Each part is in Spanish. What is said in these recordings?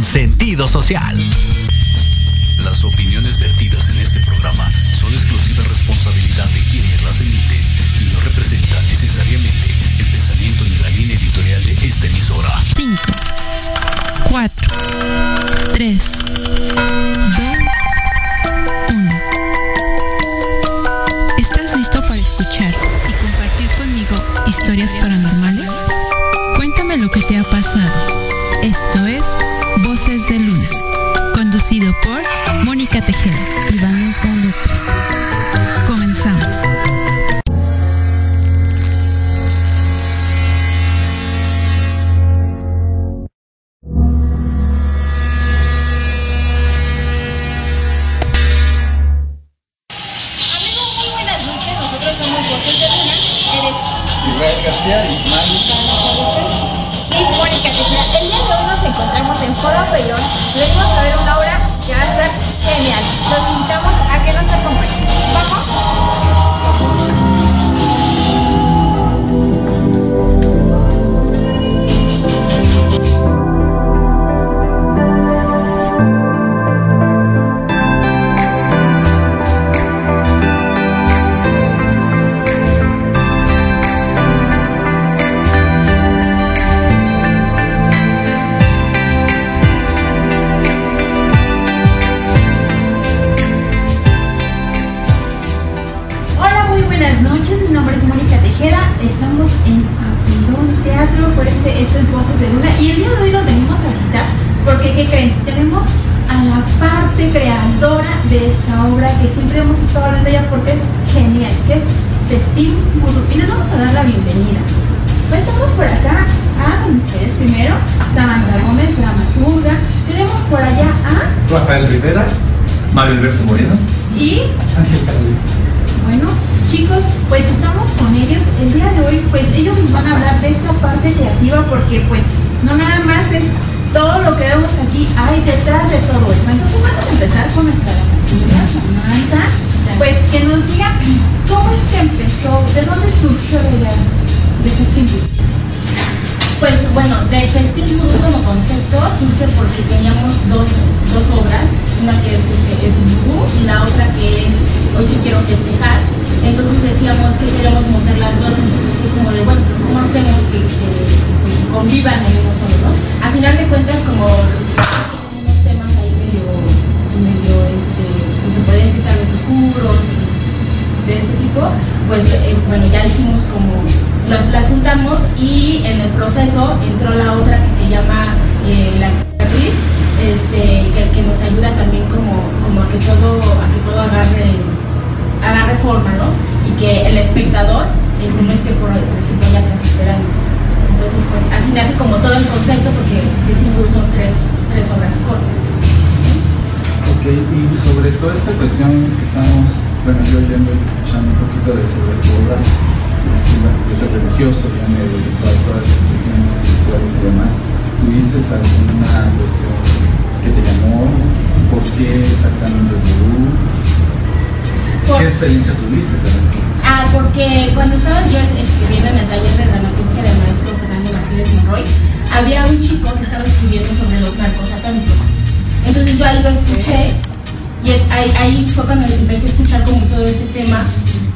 con sentido social. Las opiniones vertidas en este programa son exclusiva responsabilidad de quienes las emiten y no representan necesariamente el pensamiento ni la línea editorial de esta emisora. 5, 4, 3, Por este, esto es Voces de Luna. Y el día de hoy nos venimos a visitar porque, ¿qué creen? Tenemos a la parte creadora de esta obra que siempre hemos estado hablando de ella porque es genial, que es Muru. Y les vamos a dar la bienvenida. Pues estamos por acá a mujeres primero, Samantha Gómez, dramaturga. Tenemos por allá a Rafael Rivera, Mario Alberto Moreno, y Ángel Carolina. Bueno, chicos, pues estamos con ellos. El día de hoy, pues ellos nos van a hablar de esta parte creativa porque pues no nada más es todo lo que vemos aquí, hay detrás de todo eso. Entonces vamos a empezar con nuestra Samantha, pues que nos diga cómo es que empezó, de dónde surgió la de este. Pues bueno, de Festín Gurú como concepto surge porque teníamos dos, dos obras, una que es, es Gurú y la otra que es Hoy sí quiero festejar. Entonces decíamos que queríamos mostrar las dos, entonces es como de bueno, ¿cómo hacemos que, pues, convivan en uno solo, no? A final de cuentas como unos temas ahí medio, medio este, pues, se vez oscuros, de este tipo, pues eh, bueno, ya hicimos como, las, juntamos y en el proceso entró la otra que se llama eh, La cicatriz, este, que, nos ayuda también como, como a que todo, a que todo agarre, agarre forma, ¿no? Y que el espectador este, no esté por, por ejemplo ya esperando. Entonces, pues así nace como todo el concepto porque de cinco son tres, tres obras cortas. Ok, y sobre toda esta cuestión que estamos, bueno, yo oyendo y escuchando un poquito de sobre tu obra, este, bueno, yo soy religioso, ya me dedico a todas esas cuestiones espirituales y demás. ¿Tuviste alguna cuestión que te llamó? ¿Por qué exactamente el gurú? ¿Qué experiencia tuviste? también? Ah, porque cuando estaba yo es- escribiendo en el taller de dramaturgia del maestro Fernando Martínez Monroy, había un chico que estaba escribiendo sobre los narcos satánicos. Entonces yo lo escuché y ahí, ahí fue cuando empecé a escuchar como todo este tema.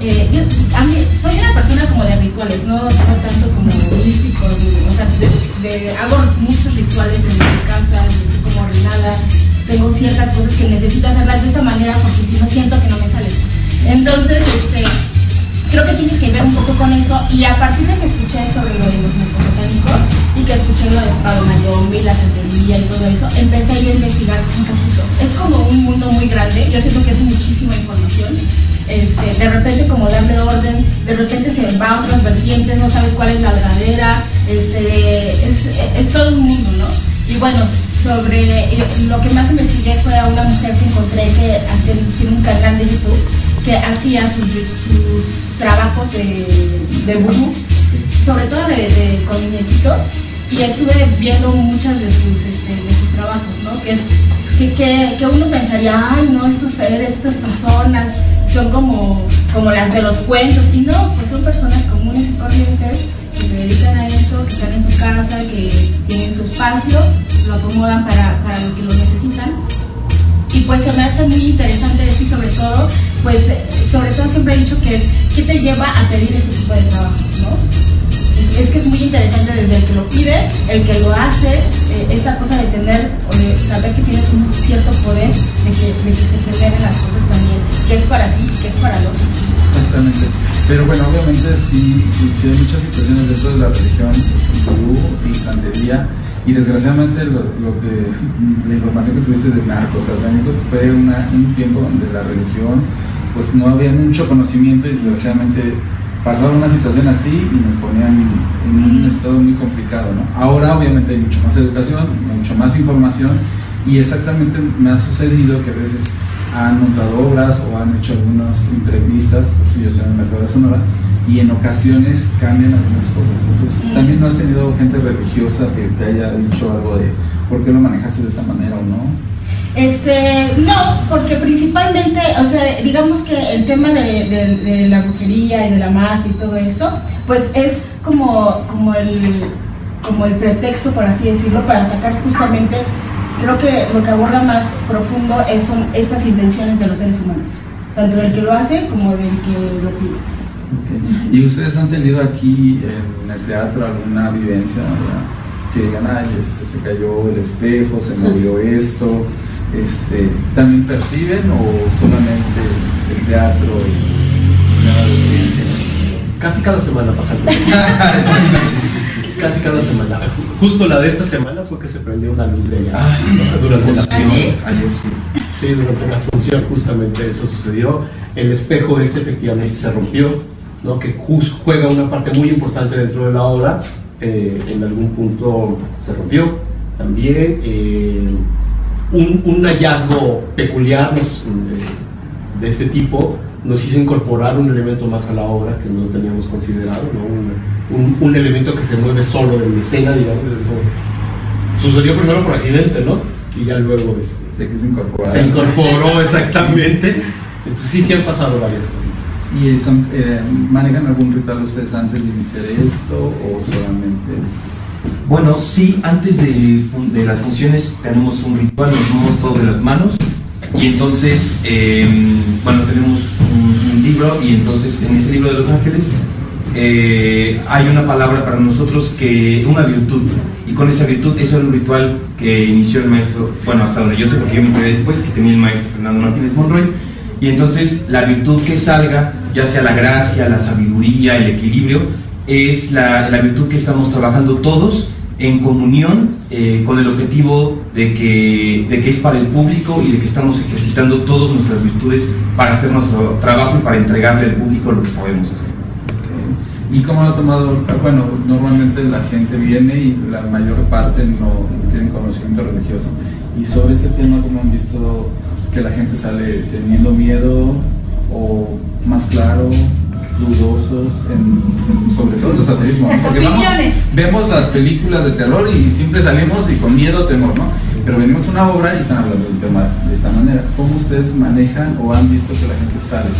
Eh, yo, a mí, soy una persona como de rituales, no soy tanto como místico, o sea, de- hago muchos rituales en mi casa, estoy como ordenada, tengo ciertas cosas que necesito hacerlas de esa manera porque si no siento que no me salen. Entonces, este, creo que tiene que ver un poco con eso y a partir de que escuché sobre lo de los narcosatánicos y que escuché lo de Pablo Mayombe y la santería y todo eso, empecé yo a investigar un poquito. Es como un mundo muy grande, yo siento que es muchísima información. Este, de repente como darle orden, de repente se va a otras vertientes, no sabes cuál es la verdadera, este, es, todo un mundo, ¿no? Y bueno, sobre lo que más investigué fue a una mujer que encontré que hace- tiene un canal de YouTube que hacía sus, trabajos de, de sobre todo de, de- con y estuve viendo muchas de sus, este, de sus trabajos, ¿no? Que, que, que, uno pensaría, ay, no, estos seres, estas personas son como, como las de los cuentos, y no, pues son personas comunes y corrientes que se dedican a eso, que están en su casa, que todo, pues eh, sobre todo siempre he dicho que es, ¿qué te lleva a pedir este tipo de trabajo? ¿no? Es que es muy interesante desde el que lo pide, el que lo hace, eh, esta cosa de tener, o de saber que tienes un cierto poder de que, de que se generen las cosas también, que es para ti, que es para los Exactamente. Pero bueno, obviamente sí, sí hay muchas situaciones dentro de la religión, el gurú, y desgraciadamente lo, que la información que tuviste de narcos satánicos fue un tiempo donde la religión pues no había mucho conocimiento y desgraciadamente pasaba una situación así y nos ponían en un estado muy complicado. ¿no? Ahora obviamente hay mucho más educación, mucho más información y exactamente me ha sucedido que a veces han montado obras o han hecho algunas entrevistas, por si yo soy en mercado de Sonora, y en ocasiones cambian algunas cosas. Entonces, también no has tenido gente religiosa que te haya dicho algo de por qué lo manejaste de esta manera o no. Este, no, porque principalmente, o sea, digamos que el tema de, la brujería y de la magia y todo esto, pues es como, como, el, como el pretexto, por así decirlo, para sacar justamente, creo que lo que aborda más profundo es, son estas intenciones de los seres humanos, tanto del que lo hace como del que lo pide. ¿Y ustedes han tenido aquí en el teatro alguna vivencia que digan, ay, este, se cayó el espejo, se movió esto? este, también perciben o solamente el teatro y nada de Casi cada semana pasa Casi cada semana. Justo la de esta semana fue que se prendió una luz de allá. Ah, sí, durante la función. Ayer sí. Sí, durante la función justamente eso sucedió. El espejo este efectivamente se rompió, ¿no? que juega una parte muy importante dentro de la obra. Eh, en algún punto se rompió también. Eh, un, hallazgo peculiar de, este tipo nos hizo incorporar un elemento más a la obra que no teníamos considerado, un, elemento que se mueve solo de la escena, digamos. Sucedió primero por accidente, ¿no? Y ya luego este, se, incorporar. se incorporó exactamente. Entonces sí, sí han pasado varias cosas. ¿Y eh, manejan algún ritual ustedes antes de iniciar esto o solamente bueno, sí, antes de, las funciones tenemos un ritual, nos tomamos todos de las manos y entonces, em, bueno, tenemos un, libro y entonces en ese libro de los ángeles eh, hay una palabra para nosotros que, una virtud, y con esa virtud, eso es un ritual que inició el maestro, bueno, hasta donde yo sé porque yo me enteré después, que tenía el maestro Fernando Martínez Monroy, y entonces la virtud que salga, ya sea la gracia, la sabiduría, el equilibrio, es la, la virtud que estamos trabajando todos en comunión eh, con el objetivo de que, de que es para el público y de que estamos ejercitando todas nuestras virtudes para hacer nuestro trabajo y para entregarle al público lo que sabemos hacer. ¿Y cómo lo ha tomado? Bueno, normalmente la gente viene y la mayor parte no tienen conocimiento religioso. Y sobre este tema, ¿cómo han visto que la gente sale teniendo miedo o más claro? dudosos, en, sobre todo en los ateísmos. Porque vemos las películas de terror y siempre salimos y con miedo, temor, ¿no? Pero venimos a una obra y están hablando del tema de esta manera. ¿Cómo ustedes manejan o han visto que la gente sale?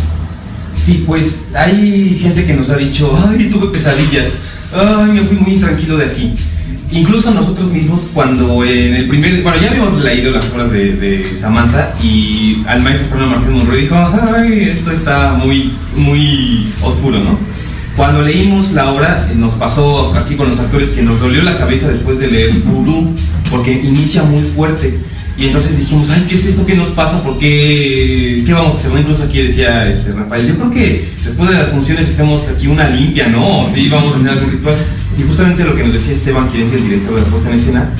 Sí, pues hay gente que nos ha dicho, ay, tuve pesadillas, ay, me fui muy intranquilo de aquí. Incluso nosotros mismos, cuando en el primer. Bueno, ya habíamos leído las obras de, Samantha y al maestro Fernando Martín Monroy dijo: Ay, esto está muy, muy oscuro, ¿no? Cuando leímos la obra, nos pasó aquí con los actores que nos dolió la cabeza después de leer Voodoo, porque inicia muy fuerte. Y entonces dijimos, ay, ¿qué es esto? ¿Qué nos pasa? ¿Por qué? ¿Qué vamos a hacer? Incluso aquí decía este, Rafael, yo creo que después de las funciones hacemos aquí una limpia, ¿no? Sí, vamos a hacer algún ritual. Y justamente lo que nos decía Esteban, quien es el director de la puesta en escena,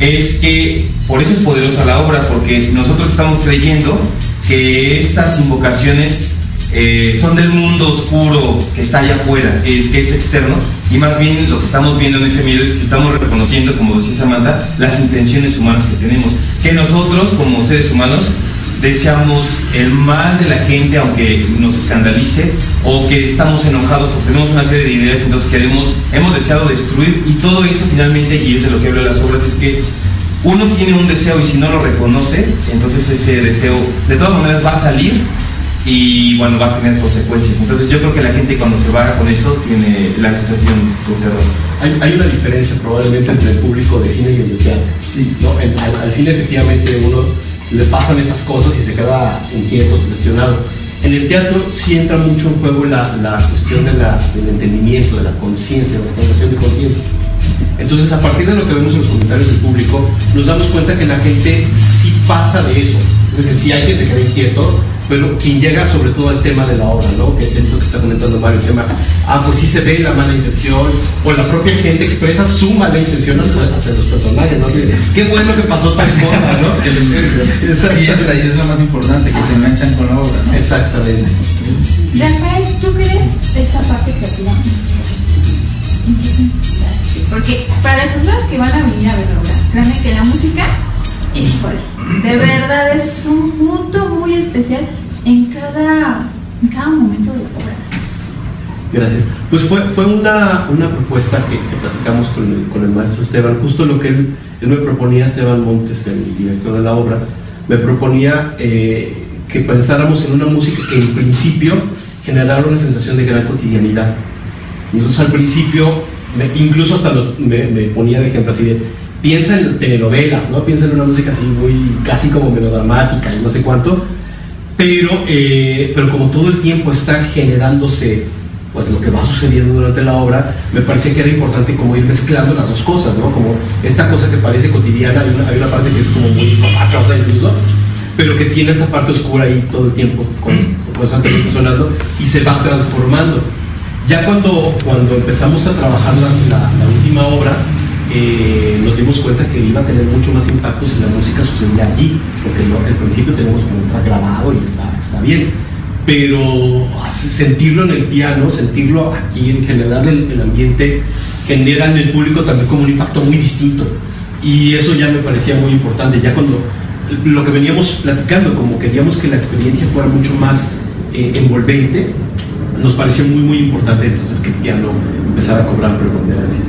es que por eso es poderosa la obra, porque nosotros estamos creyendo que estas invocaciones eh, son del mundo oscuro que está allá afuera, que es, que es externo, y más bien lo que estamos viendo en ese medio es que estamos reconociendo, como decía Samantha, las intenciones humanas que tenemos, que nosotros como seres humanos deseamos el mal de la gente aunque nos escandalice o que estamos enojados porque tenemos una serie de ideas entonces queremos hemos deseado destruir y todo eso finalmente y es de lo que hablo de las obras es que uno tiene un deseo y si no lo reconoce entonces ese deseo de todas maneras va a salir y bueno, va a tener consecuencias. Entonces yo creo que la gente cuando se va con eso tiene la sensación de terror. Hay, hay, una diferencia probablemente entre el público de cine y el de teatro. Sí. ¿no? al, cine efectivamente uno le pasan estas cosas y se queda inquieto, cuestionado. En el teatro sí entra mucho en juego la, la cuestión de la, del entendimiento, de la conciencia, de la generación de conciencia. Entonces, a partir de lo que vemos en los comentarios del público, nos damos cuenta que la gente sí pasa de eso. Es decir, sí hay gente que ve inquieto, pero quien llega sobre todo al tema de la obra, ¿no? Que es lo que está comentando Mario, el tema, ah, pues sí se ve la mala intención, o la propia gente expresa su mala intención hacia, hacia los personajes, ¿no? Qué bueno que pasó tal cosa, ¿no? Que Y es, ahí es lo más importante, que se enganchan con la obra, ¿no? Exactamente. Rafael, ¿tú crees esta parte creativa? Porque para las personas que van a venir a ver la obra, créanme que la música, híjole, de verdad es un punto muy especial en cada, en cada momento de la obra. Gracias. Pues fue, fue una, una propuesta que, que platicamos con el, con el maestro Esteban, justo lo que él, me proponía, Esteban Montes, el director de la obra, me proponía eh, que pensáramos en una música que en principio generara una sensación de gran cotidianidad. Entonces al principio, incluso hasta los- me, me ponía de ejemplo así de, piensa en telenovelas, ¿no? Piensa en una música así muy, casi como melodramática y no sé cuánto, pero, eh, pero como todo el tiempo está generándose pues lo que va sucediendo durante la obra, me parecía que era importante como ir mezclando las dos cosas, ¿no? Como esta cosa que parece cotidiana, hay una, hay una parte que es como muy papachosa incluso, pero que tiene esta parte oscura ahí todo el tiempo, con- constantemente sonando, y se va transformando. Ya cuando, cuando empezamos a trabajar la, la última obra, eh, nos dimos cuenta que iba a tener mucho más impacto si la música sucedía allí, porque lo- al principio tenemos como un grabado y está, está bien, pero sentirlo en el piano, sentirlo aquí, en general el, el ambiente, genera en el público también como un impacto muy distinto. Y eso ya me parecía muy importante, ya cuando lo que veníamos platicando, como queríamos que la experiencia fuera mucho más eh, envolvente, nos pareció muy, muy importante entonces que el piano empezara a cobrar preponderancia.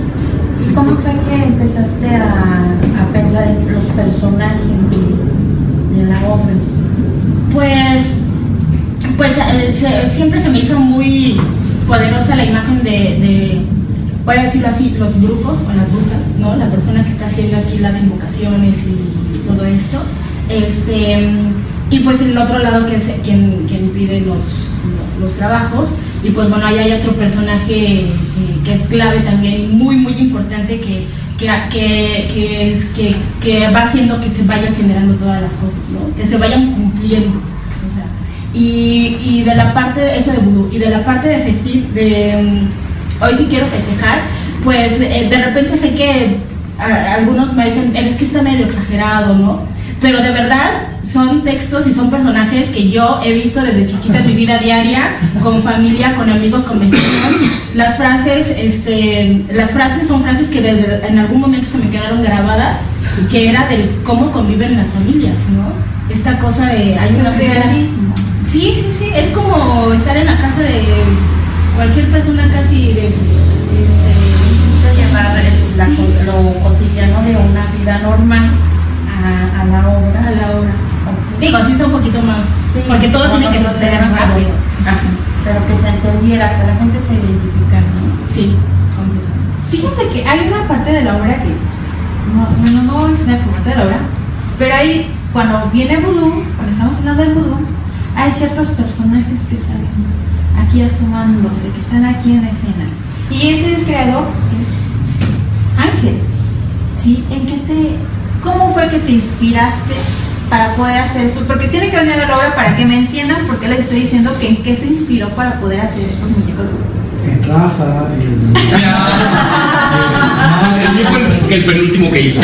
¿Cómo fue que empezaste a, a pensar en los personajes de, de la obra? Pues, pues eh, siempre se me hizo muy poderosa la imagen de, de, voy a decirlo así, los brujos o las brujas, ¿no? La persona que está haciendo aquí las invocaciones y todo esto. Este, y pues el otro lado que es quien, quien pide los, los trabajos. Y pues bueno, ahí hay otro personaje eh, que es clave también, muy, muy importante, que, que, que, que va haciendo que se vayan generando todas las cosas, ¿no? Que se vayan cumpliendo. Y, y de la parte de eso de vudú, y de la parte de festiv, de mm, hoy sí quiero festejar, pues eh, de repente sé que a- algunos me dicen, es que está medio exagerado, ¿no? Pero de verdad son textos y son personajes que yo he visto desde chiquita en mi vida diaria, con familia, con amigos, con vecinos. Las frases, este, las frases son frases que en algún momento se me quedaron grabadas, que era del cómo conviven las familias, ¿no? Esta cosa de hay unas Realismo. Sí, sí, sí, es como estar en la casa de cualquier persona casi de este, llevar el- la lo cotidiano de una vida normal a, a la obra. a la obra. Digo, sí está un poquito más, Sí, porque todo tiene que suceder rápido. Ajá. Pero que se entendiera, que la gente se identificara, ¿no? Sí. Fíjense que hay una parte de la obra que, no, bueno, no voy a mencionar como parte de la obra, pero ahí, cuando viene vudú, cuando estamos hablando del vudú, hay ciertos personajes que salen aquí asomándose, que están aquí en escena. Y ese el creador es Ángel. ¿Sí? ¿En qué te, ¿Cómo fue que te inspiraste para poder hacer esto? Porque tiene que venir la obra para que me entiendan por qué les estoy diciendo que en qué se inspiró para poder hacer estos muñecos. En Rafa, en... fue el penúltimo que hizo.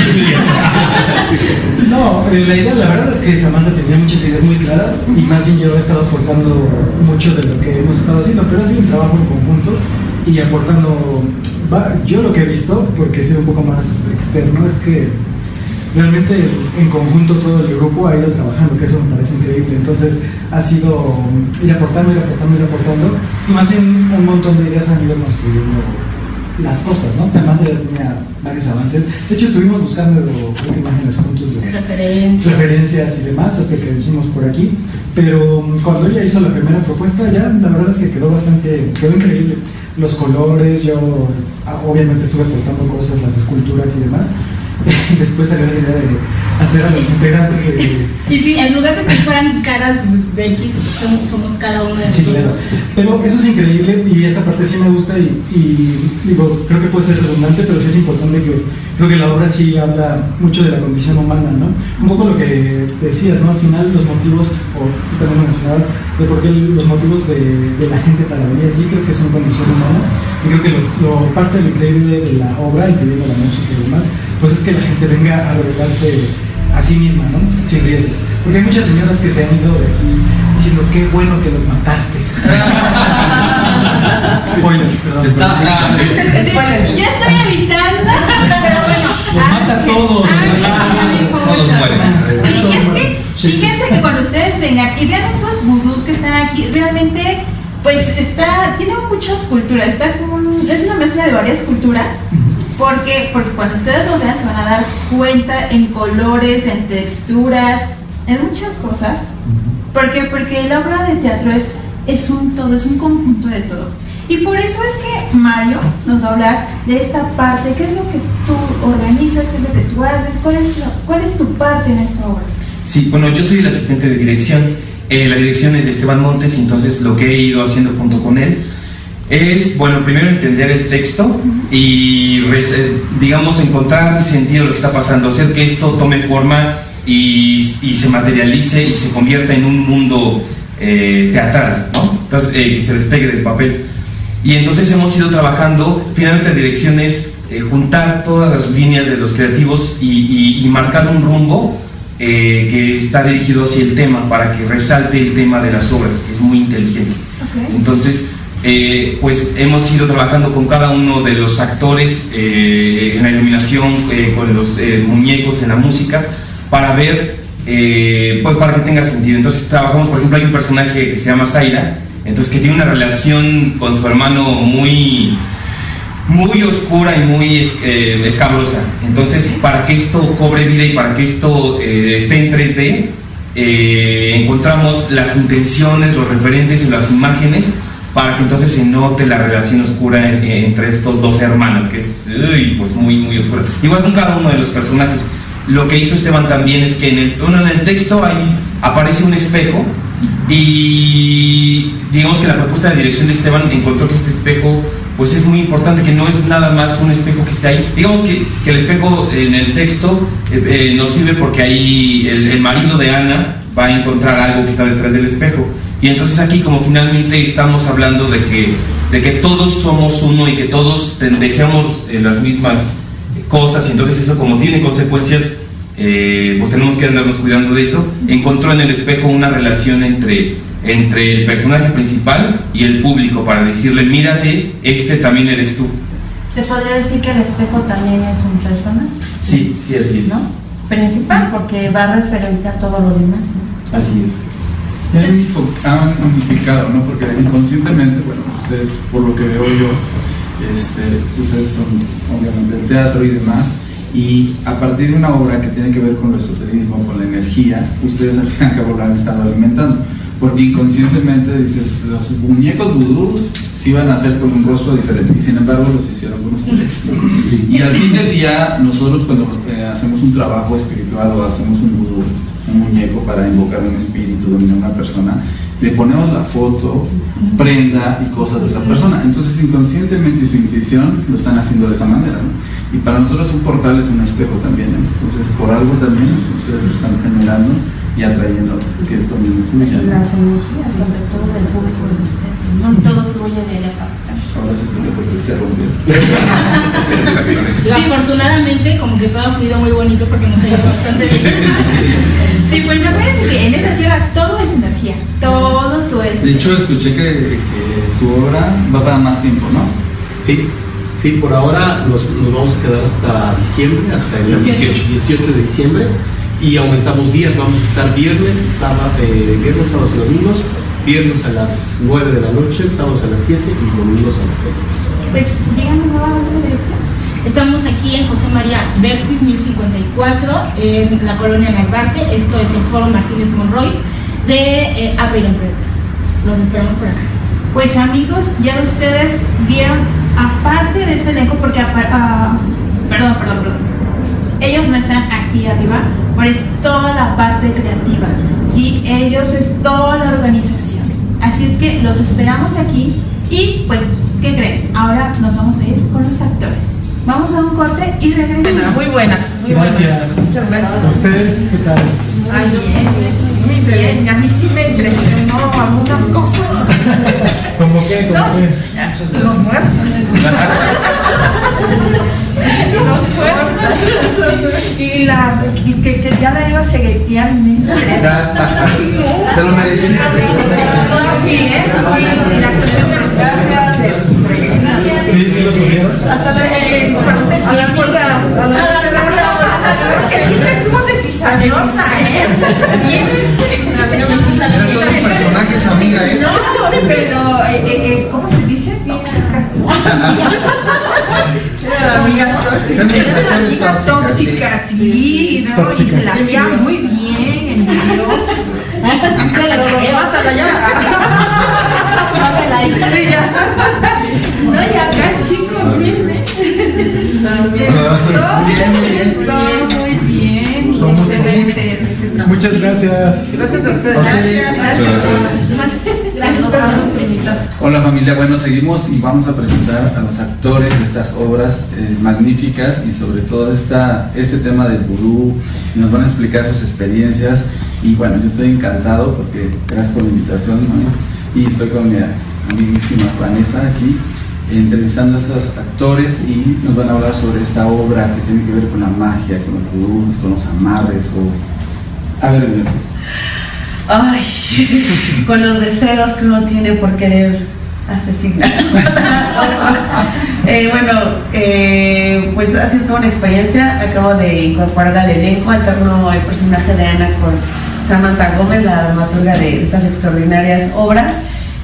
No, eh, la idea, la verdad es que Samantha tenía muchas ideas muy claras y más bien yo he estado aportando mucho de lo que hemos estado haciendo, pero ha sido un trabajo en conjunto y aportando, yo lo que he visto, porque he sido un poco más externo, es que realmente en conjunto todo el grupo ha ido trabajando, que eso me parece increíble. Entonces ha sido ir aportando, ir aportando, ir aportando, y más bien un montón de ideas han ido construyendo las cosas, ¿no? Samantha ya tenía varios avances. De hecho, estuvimos buscando creo que imágenes juntos de Referencias. referencias y demás hasta que dijimos por aquí. Pero mm, cuando ella hizo la primera propuesta, ya la verdad es que quedó bastante, quedó increíble. Los colores, yo ah, obviamente estuve aportando cosas, las esculturas y demás. Después salió la idea de hacer a los integrantes de... Y sí, en lugar de que fueran caras de X, somos, somos cada uno de Sí, nosotros. claro. Pero eso es increíble y esa parte sí me gusta y, y, digo, creo que puede ser redundante, pero sí es importante que creo que la obra sí habla mucho de la condición humana, ¿no? Un poco lo que decías, ¿no? Al final los motivos, o tú también lo mencionabas, de por qué los motivos de, de la gente para venir aquí creo que son condición humana y creo que lo, lo- parte de lo increíble de la obra, incluyendo la música y demás, pues es que la gente venga a revelarse a sí misma, ¿no? Sin riesgo. Porque hay muchas señoras que se han ido de aquí diciendo qué bueno que los mataste. Spoiler, perdón. Sí, yo estoy evitando, pero bueno. Los mata a todos. Todos mueren. Y es que, fíjense que cuando ustedes vengan y vean esos vudús que están aquí, realmente, pues está, tiene muchas culturas, está un- es una mezcla de varias culturas. Porque, porque cuando ustedes lo vean se van a dar cuenta en colores, en texturas, en muchas cosas. Porque, porque la obra de teatro es, es un todo, es un conjunto de todo. Y por eso es que Mario nos va a hablar de esta parte, qué es lo que tú organizas, qué es lo que tú haces, cuál es, cuál es tu parte en esta obra. Sí, bueno, yo soy el asistente de dirección. Eh, la dirección es de Esteban Montes, entonces lo que he ido haciendo junto con él es, bueno, primero entender el texto y, eh, digamos, encontrar el sentido de lo que está pasando, hacer que esto tome forma y, se materialice y se convierta en un mundo eh, teatral. Entonces, que se despegue del papel. Y entonces hemos ido trabajando, finalmente la dirección es juntar todas las líneas de los creativos y marcar un rumbo eh, que está dirigido hacia el tema, para que resalte el tema de las obras, que es muy inteligente. Entonces, eh, pues hemos ido trabajando con cada uno de los actores eh, en la iluminación, eh, con los muñecos, en la música, para ver, pues para que tenga sentido. Entonces trabajamos, por ejemplo, hay un personaje que se llama Zaira, entonces que tiene una relación con su hermano muy muy oscura y muy es- eh, escabrosa. Entonces, para que esto cobre vida y para que esto eh, esté en 3D, eh, encontramos las intenciones, los referentes y las imágenes para que entonces se note la relación oscura en- entre estos dos hermanos, que es uy, pues muy, muy oscura. Igual con cada uno de los personajes. Lo que hizo Esteban también es que en el, uno, en el texto ahí aparece un espejo y digamos que la propuesta de dirección de Esteban encontró que este espejo pues es muy importante, que no es nada más un espejo que esté ahí. Digamos que, el espejo en el texto eh, eh, nos sirve porque ahí el, marido de Ana va a encontrar algo que está detrás del espejo. Y entonces aquí como finalmente estamos hablando de que, de que todos somos uno y que todos deseamos eh, las mismas cosas y entonces eso como tiene consecuencias eh, pues tenemos que andarnos cuidando de eso, encontró en el espejo una relación entre, entre el personaje principal y el público para decirle, mírate, este también eres tú. ¿Se podría decir que el espejo también es un personaje? Sí, sí, así es. ¿No? Principal, porque va referente a todo lo demás. ¿no? Así es. Han amplificado, ¿no? Porque inconscientemente, bueno, ustedes, por lo que veo yo, este, ustedes son obviamente del teatro y demás, y a partir de una obra que tiene que ver con el esoterismo, con la energía, ustedes al fin y al cabo lo han estado alimentando. Porque inconscientemente dices, los muñecos vudú sí van a ser con un rostro diferente, y sin embargo los hicieron con ustedes. Y al fin del día, nosotros cuando eh, hacemos un trabajo espiritual o hacemos un vudú, un muñeco para invocar un espíritu, dominar una persona, le ponemos la foto, prenda y cosas de esa persona. Entonces, inconscientemente y su intuición lo están haciendo de esa manera. ¿no? Y para nosotros un portal es un espejo también. ¿no? Entonces, por algo también ustedes lo están generando y atrayendo que esto mismo fluya. ¿no? Las energías, sobre todo del público. No todo fluye de para acá. Ahora sí que porque se rompió. Afortunadamente, como que todo ha fluido muy bonito porque nos ha ido bastante bien. Sí, pues acuérdense que en esta tierra todo es energía, todo, todo es. De hecho, escuché que, que su obra va para más tiempo, ¿no? Sí, sí, por ahora nos, nos vamos a quedar hasta diciembre, hasta el 18, 18 de diciembre, y aumentamos días, vamos a estar viernes, sábado, eh, viernes, sábados y domingos, viernes a las 9 de la noche, sábados a las 7 y domingos a las 6. Pues díganme nuevamente la dirección. Estamos aquí en José María Vértiz 1054, en la colonia Narvarte. Esto es el Foro Martínez Monroy de eh. Los esperamos por acá. Pues amigos, ya ustedes vieron, aparte de ese elenco, porque ah, perdón, perdón, perdón. Ellos no están aquí arriba, pero es toda la parte creativa, ¿sí? Ellos es toda la organización. Así es que los esperamos aquí y pues, ¿qué creen? Ahora nos vamos a ir con los actores. Vamos a un corte y regresamos. Muy buena, muy Gracias. Muchas gracias. ¿A ustedes qué tal? Ay, bien, muy bien. A mí sí me impresionó algunas cosas. ¿Cómo qué? ¿Cómo qué? Los muertos. Los muertos. Y la y que, que ya la iba a seguetear. Te lo merecías. Sí, ¿eh? Sí, y la actuación de los Sí, sí lo subieron. Hasta la eh, parte sí, que siempre estuvo de cizañosa, ¿eh? Bien este. Era todo un personaje esa amiga, ¿eh? No, pero, eh, eh, eh, ¿cómo se dice? Tóxica. Era la amiga tóxica. Era la amiga tóxica, sí, ¿no? Y se la hacía muy bien. Mátala ya. Muchas gracias. Gracias a ustedes. ustedes. Hola familia, bueno, seguimos y vamos a presentar a los actores de estas obras eh, magníficas y sobre todo esta, este tema del vudú y nos van a explicar sus experiencias y bueno, yo estoy encantado porque gracias por la invitación ¿no? y estoy con mi amiguísima Vanessa aquí entrevistando a estos actores y nos van a hablar sobre esta obra que tiene que ver con la magia, con los vudús, con los amarres o... A ver, Ay, con los deseos que uno tiene por querer asesinar. Eh, bueno, eh, pues ha sido una experiencia. Acabo de incorporar al elenco, alterno el personaje de Ana con Samantha Gómez, la dramaturga de estas extraordinarias obras.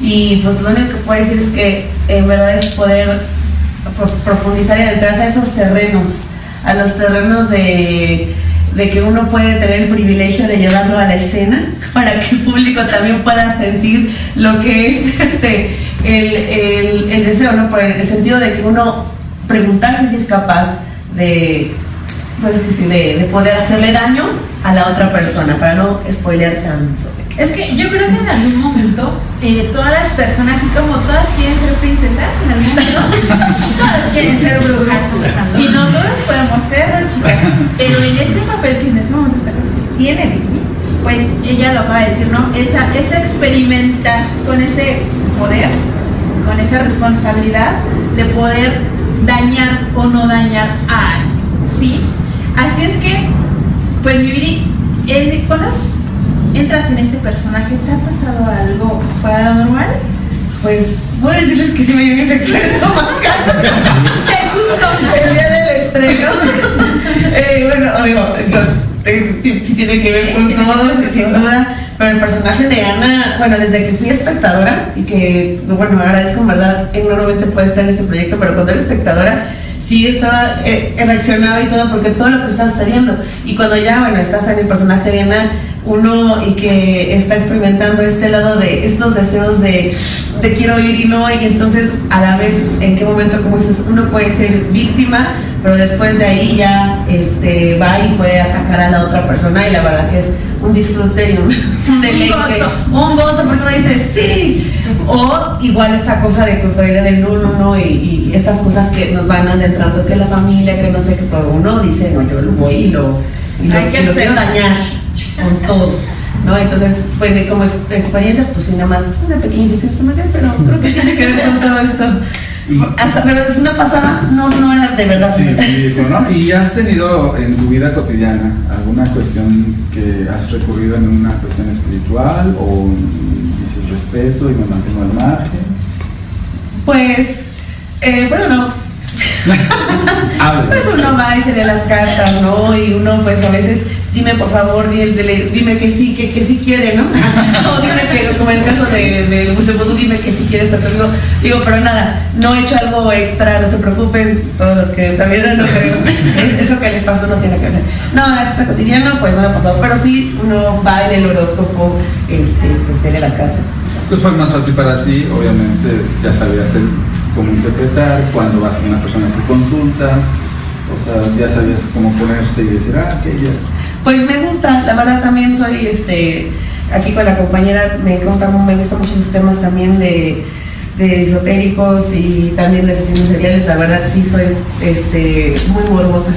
Y pues lo único que puedo decir es que en verdad es poder pro- profundizar y adentrarse a esos terrenos, a los terrenos de, de que uno puede tener el privilegio de llevarlo a la escena para que el público también pueda sentir lo que es este el, el- el deseo, ¿no? Por el, sentido de que uno preguntarse si es capaz de, pues, de, de poder hacerle daño a la otra persona, para no spoilear tanto. Es que yo creo que en algún momento eh, todas las personas, así como todas quieren ser princesas, en algún momento todas quieren ser brujas. Y nosotros podemos serlo, chicas. Pero en este papel que en este momento está tiene Vicky, pues ella lo acaba de decir, ¿no? Esa, esa experimentar con ese poder, con esa responsabilidad de poder dañar o no dañar a alguien, ¿sí? Así es que, pues mi Viri, el- cuando entras en este personaje, ¿te ha pasado algo paranormal? Pues voy a decirles que sí me dio una infección estomacal. ¡Qué susto! El día del estreno. Eh, bueno, digo, sí tiene que ver con todos, sin duda. Pero el personaje de Ana, bueno, desde que fui espectadora, y que, bueno, agradezco en verdad enormemente poder estar en este proyecto, pero cuando era espectadora, sí estaba, eh, reaccionaba y todo, porque todo lo que está sucediendo. Y cuando ya, bueno, estás en el personaje de Ana, uno y que está experimentando este lado de estos deseos de te quiero ir y no, y entonces a la vez, en qué momento, como dices, uno puede ser víctima, pero después de ahí ya este, va y puede atacar a la otra persona, y la verdad que es un disfrute y un, un deleite, un gozo, uno dice sí, o igual esta cosa de culpabilidad del uno, ¿no? Y, y estas cosas que nos van adentrando, que la familia, que no sé qué, pero uno dice, no, yo lo voy y lo, y lo, Hay que y lo quiero dañar con todo. ¿no? Entonces, pues de como ex- experiencia, pues sí, nada más una pequeña infección estomacal, pero creo que tiene que ver con todo esto. Hasta, pero es una pasada, no, no era de verdad. Sí, sí, bueno, ¿y has tenido en tu vida cotidiana alguna cuestión que has recurrido en una cuestión espiritual o dices respeto y me mantengo al margen? Pues, eh, bueno, no. Pues uno va y se lee las cartas, ¿no? Y uno, pues a veces, dime por favor, dime que sí, que, que sí quiere, ¿no? o dime que, como en el caso de, de, de dime que sí quiere estar conmigo. Digo, pero nada, no he hecho algo extra, no se preocupen, todos los que también no creo. Es, eso que les pasó no tiene que ver. No, extra cotidiano, pues no me ha pasado, pero sí uno va en el horóscopo, este, pues lee las cartas. Pues fue más fácil para ti, obviamente ya sabías el- cómo interpretar, cuando vas con una persona que consultas, O sea, ya sabías cómo ponerse y decir, ah, que ya. Pues me gusta, la verdad también soy este aquí con la compañera me gusta, me gustan mucho esos temas también de, esotéricos y también de sesiones seriales, la verdad sí soy este muy morbosa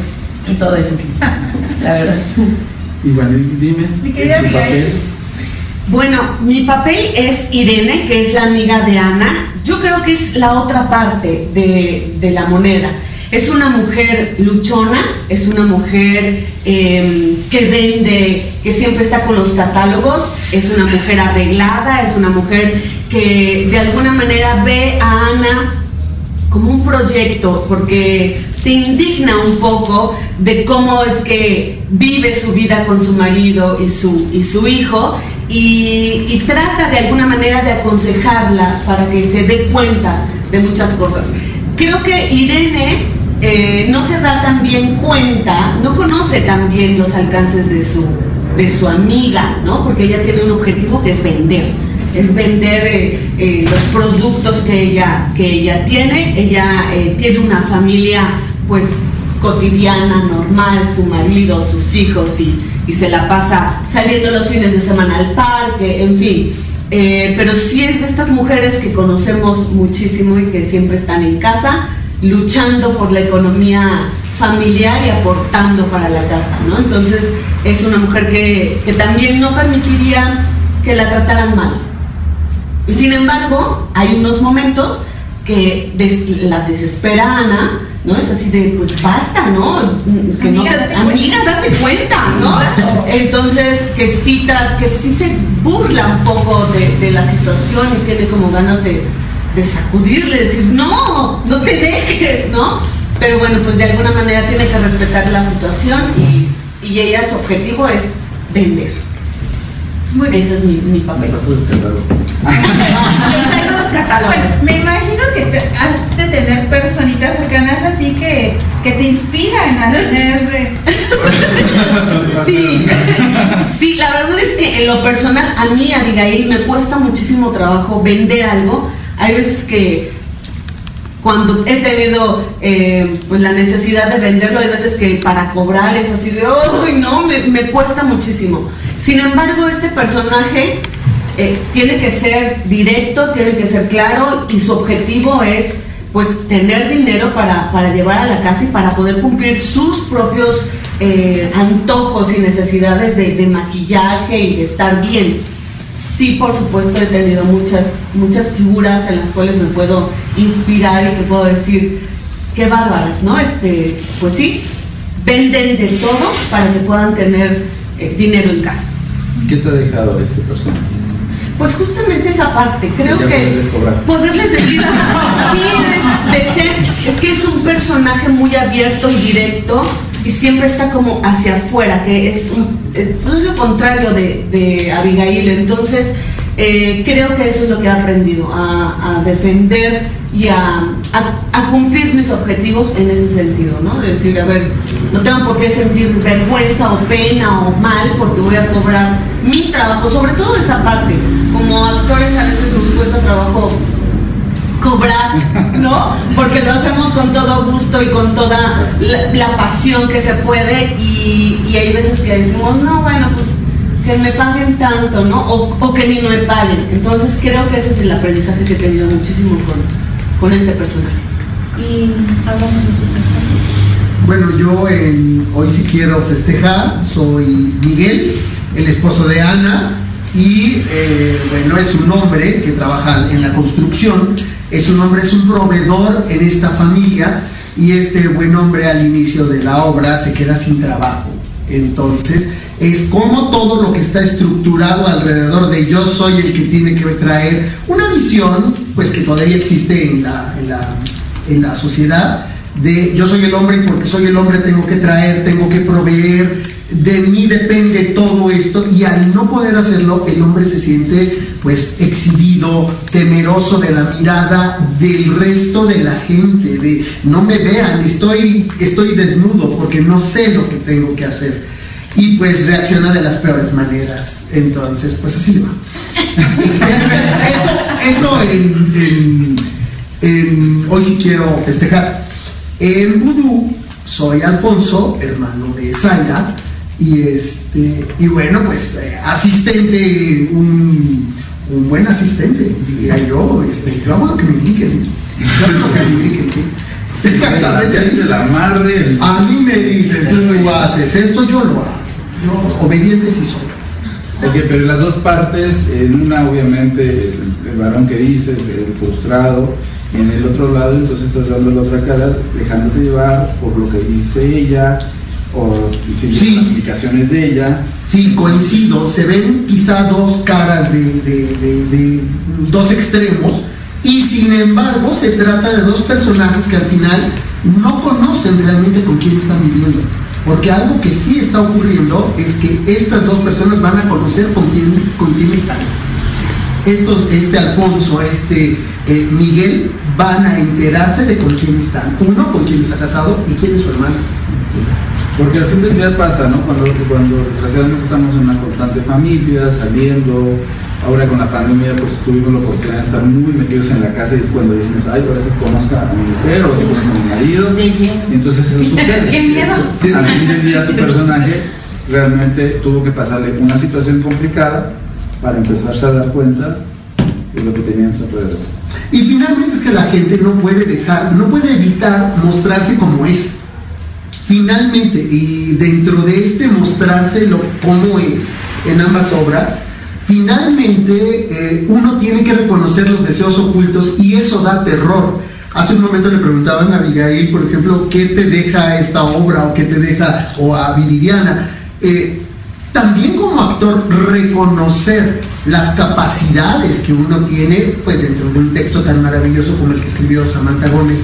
y todo eso, la verdad. Y bueno, dime. Mi querida Bueno, mi papel es Irene, que es la amiga de Ana. Yo creo que es la otra parte de, de la moneda. Es una mujer luchona, es una mujer em, que vende, que siempre está con los catálogos, es una mujer arreglada, es una mujer que de alguna manera ve a Ana como un proyecto, porque se indigna un poco de cómo es que vive su vida con su marido y su, y su hijo, y, y trata de alguna manera de aconsejarla para que se dé cuenta de muchas cosas. Creo que Irene eh, no se da tan bien cuenta, no conoce tan bien los alcances de su, de su amiga, ¿no? Porque ella tiene un objetivo que es vender, es vender eh, eh, los productos que ella, que ella tiene. Ella tiene una familia, pues, cotidiana, normal, su marido, sus hijos, y, y, se la pasa saliendo los fines de semana al parque, en fin. Pero sí es de estas mujeres que conocemos muchísimo y que siempre están en casa luchando por la economía familiar y aportando para la casa, ¿no? Entonces es una mujer que, también no permitiría que la trataran mal. Y sin embargo, hay unos momentos que la desespera Ana, ¿no? Es así de, pues basta, ¿no? Que amiga, no te, date amiga, date cuenta, ¿no? Entonces, que sí, que sí se burla un poco de, de la situación y tiene como ganas de, de sacudirle, decir, no, no te dejes, ¿no? Pero bueno, pues de alguna manera tiene que respetar la situación y, ella su objetivo es vender. Muy bien. Ese es mi, mi papel. Bueno, me imagino que has de tener personitas cercanas a ti que, que te inspiran a tener. sí, sí, la verdad es que en lo personal, a mí, Abigail, me cuesta muchísimo trabajo vender algo hay veces que cuando he tenido eh, pues la necesidad de venderlo, hay veces que para cobrar es así de, ¡ay, no! Me, cuesta muchísimo. Sin embargo, este personaje eh, tiene que ser directo, tiene que ser claro y su objetivo es pues tener dinero para, llevar a la casa y para poder cumplir sus propios eh, antojos y necesidades de, de maquillaje y de estar bien sí, por supuesto, he tenido muchas, muchas figuras en las cuales me puedo inspirar y que puedo decir, qué bárbaras, ¿no? Este, pues sí, venden de todo para que puedan tener eh, dinero en casa. ¿Qué te ha dejado este personaje? Pues justamente esa parte, creo que poderles, decir, sí, de ser, es que es un personaje muy abierto y directo y siempre está como hacia afuera, que es, eh, lo contrario de, Abigail. Entonces, eh, creo que eso es lo que he aprendido, a, defender y a, cumplir mis objetivos en ese sentido, ¿no? De decir, a ver, no tengo por qué sentir vergüenza o pena o mal porque voy a cobrar mi trabajo, sobre todo esa parte. Como actores a veces nos cuesta trabajo cobrar, ¿no? Porque lo hacemos con todo gusto y con toda la, pasión que se puede y, hay veces que decimos, no, bueno, pues que me paguen tanto, ¿no? O, que ni no me paguen. Entonces creo que ese es el aprendizaje que he tenido muchísimo con, con este personaje. Y hablamos de tu personaje. Bueno, yo hoy sí quiero festejar, soy Miguel, el esposo de Ana, y eh, bueno, es un hombre que trabaja en la construcción, es un hombre, es un proveedor en esta familia y este buen hombre al inicio de la obra se queda sin trabajo. Entonces, es como todo lo que está estructurado alrededor de yo soy el que tiene que traer una visión, pues que todavía existe en la, en la, en la sociedad, de yo soy el hombre y porque soy el hombre tengo que traer, tengo que proveer, de mí depende todo esto y al no poder hacerlo el hombre se siente pues exhibido, temeroso de la mirada del resto de la gente, de no me vean, estoy, estoy desnudo porque no sé lo que tengo que hacer. Y pues reacciona de las peores maneras. Entonces, pues así va. eso eso en, hoy sí quiero festejar. En vudú soy Alfonso, hermano de Zaira, y, este, y bueno, pues eh, asistente, un, un, buen asistente, diría yo, este, yo hago lo que me indiquen, yo hago lo que me indiquen, sí. Exactamente. A mí me dicen, tú haces esto, yo lo hago. Yo, obediente sí soy. Ok, pero las dos partes, en una obviamente el, varón que dice, el frustrado, en el otro lado entonces estás dando la otra cara, dejándote llevar por lo que dice ella o sí. las explicaciones de ella. Sí, coincido, se ven quizá dos caras de, de, de, dos extremos y sin embargo se trata de dos personajes que al final no conocen realmente con quién están viviendo. Porque algo que sí está ocurriendo es que estas dos personas van a conocer con quién, con quién están. Estos, este Alfonso, este eh, Miguel, van a enterarse de con quién están. Uno, con quién está casado y quién es su hermano. Porque al fin del día pasa, ¿no? Cuando, cuando desgraciadamente estamos en una constante familia, saliendo, ahora con la pandemia pues tuvimos la oportunidad de estar muy metidos en la casa y es cuando decimos, ay, por eso conozca a mi mujer o si conozco a mi marido. Y entonces eso sucede. ¡Qué miedo! Al fin del día tu personaje realmente tuvo que pasarle una situación complicada para empezarse a dar cuenta de lo que tenía en su alrededor. Y finalmente es que la gente no puede dejar, no puede evitar mostrarse como es. Finalmente, y dentro de este mostrarse lo como es en ambas obras, finalmente eh, uno tiene que reconocer los deseos ocultos y eso da terror. Hace un momento le preguntaban a Abigail, por ejemplo, ¿qué te deja esta obra o qué te deja, o a Viridiana? Eh, también como actor reconocer las capacidades que uno tiene, pues dentro de un texto tan maravilloso como el que escribió Samantha Gómez,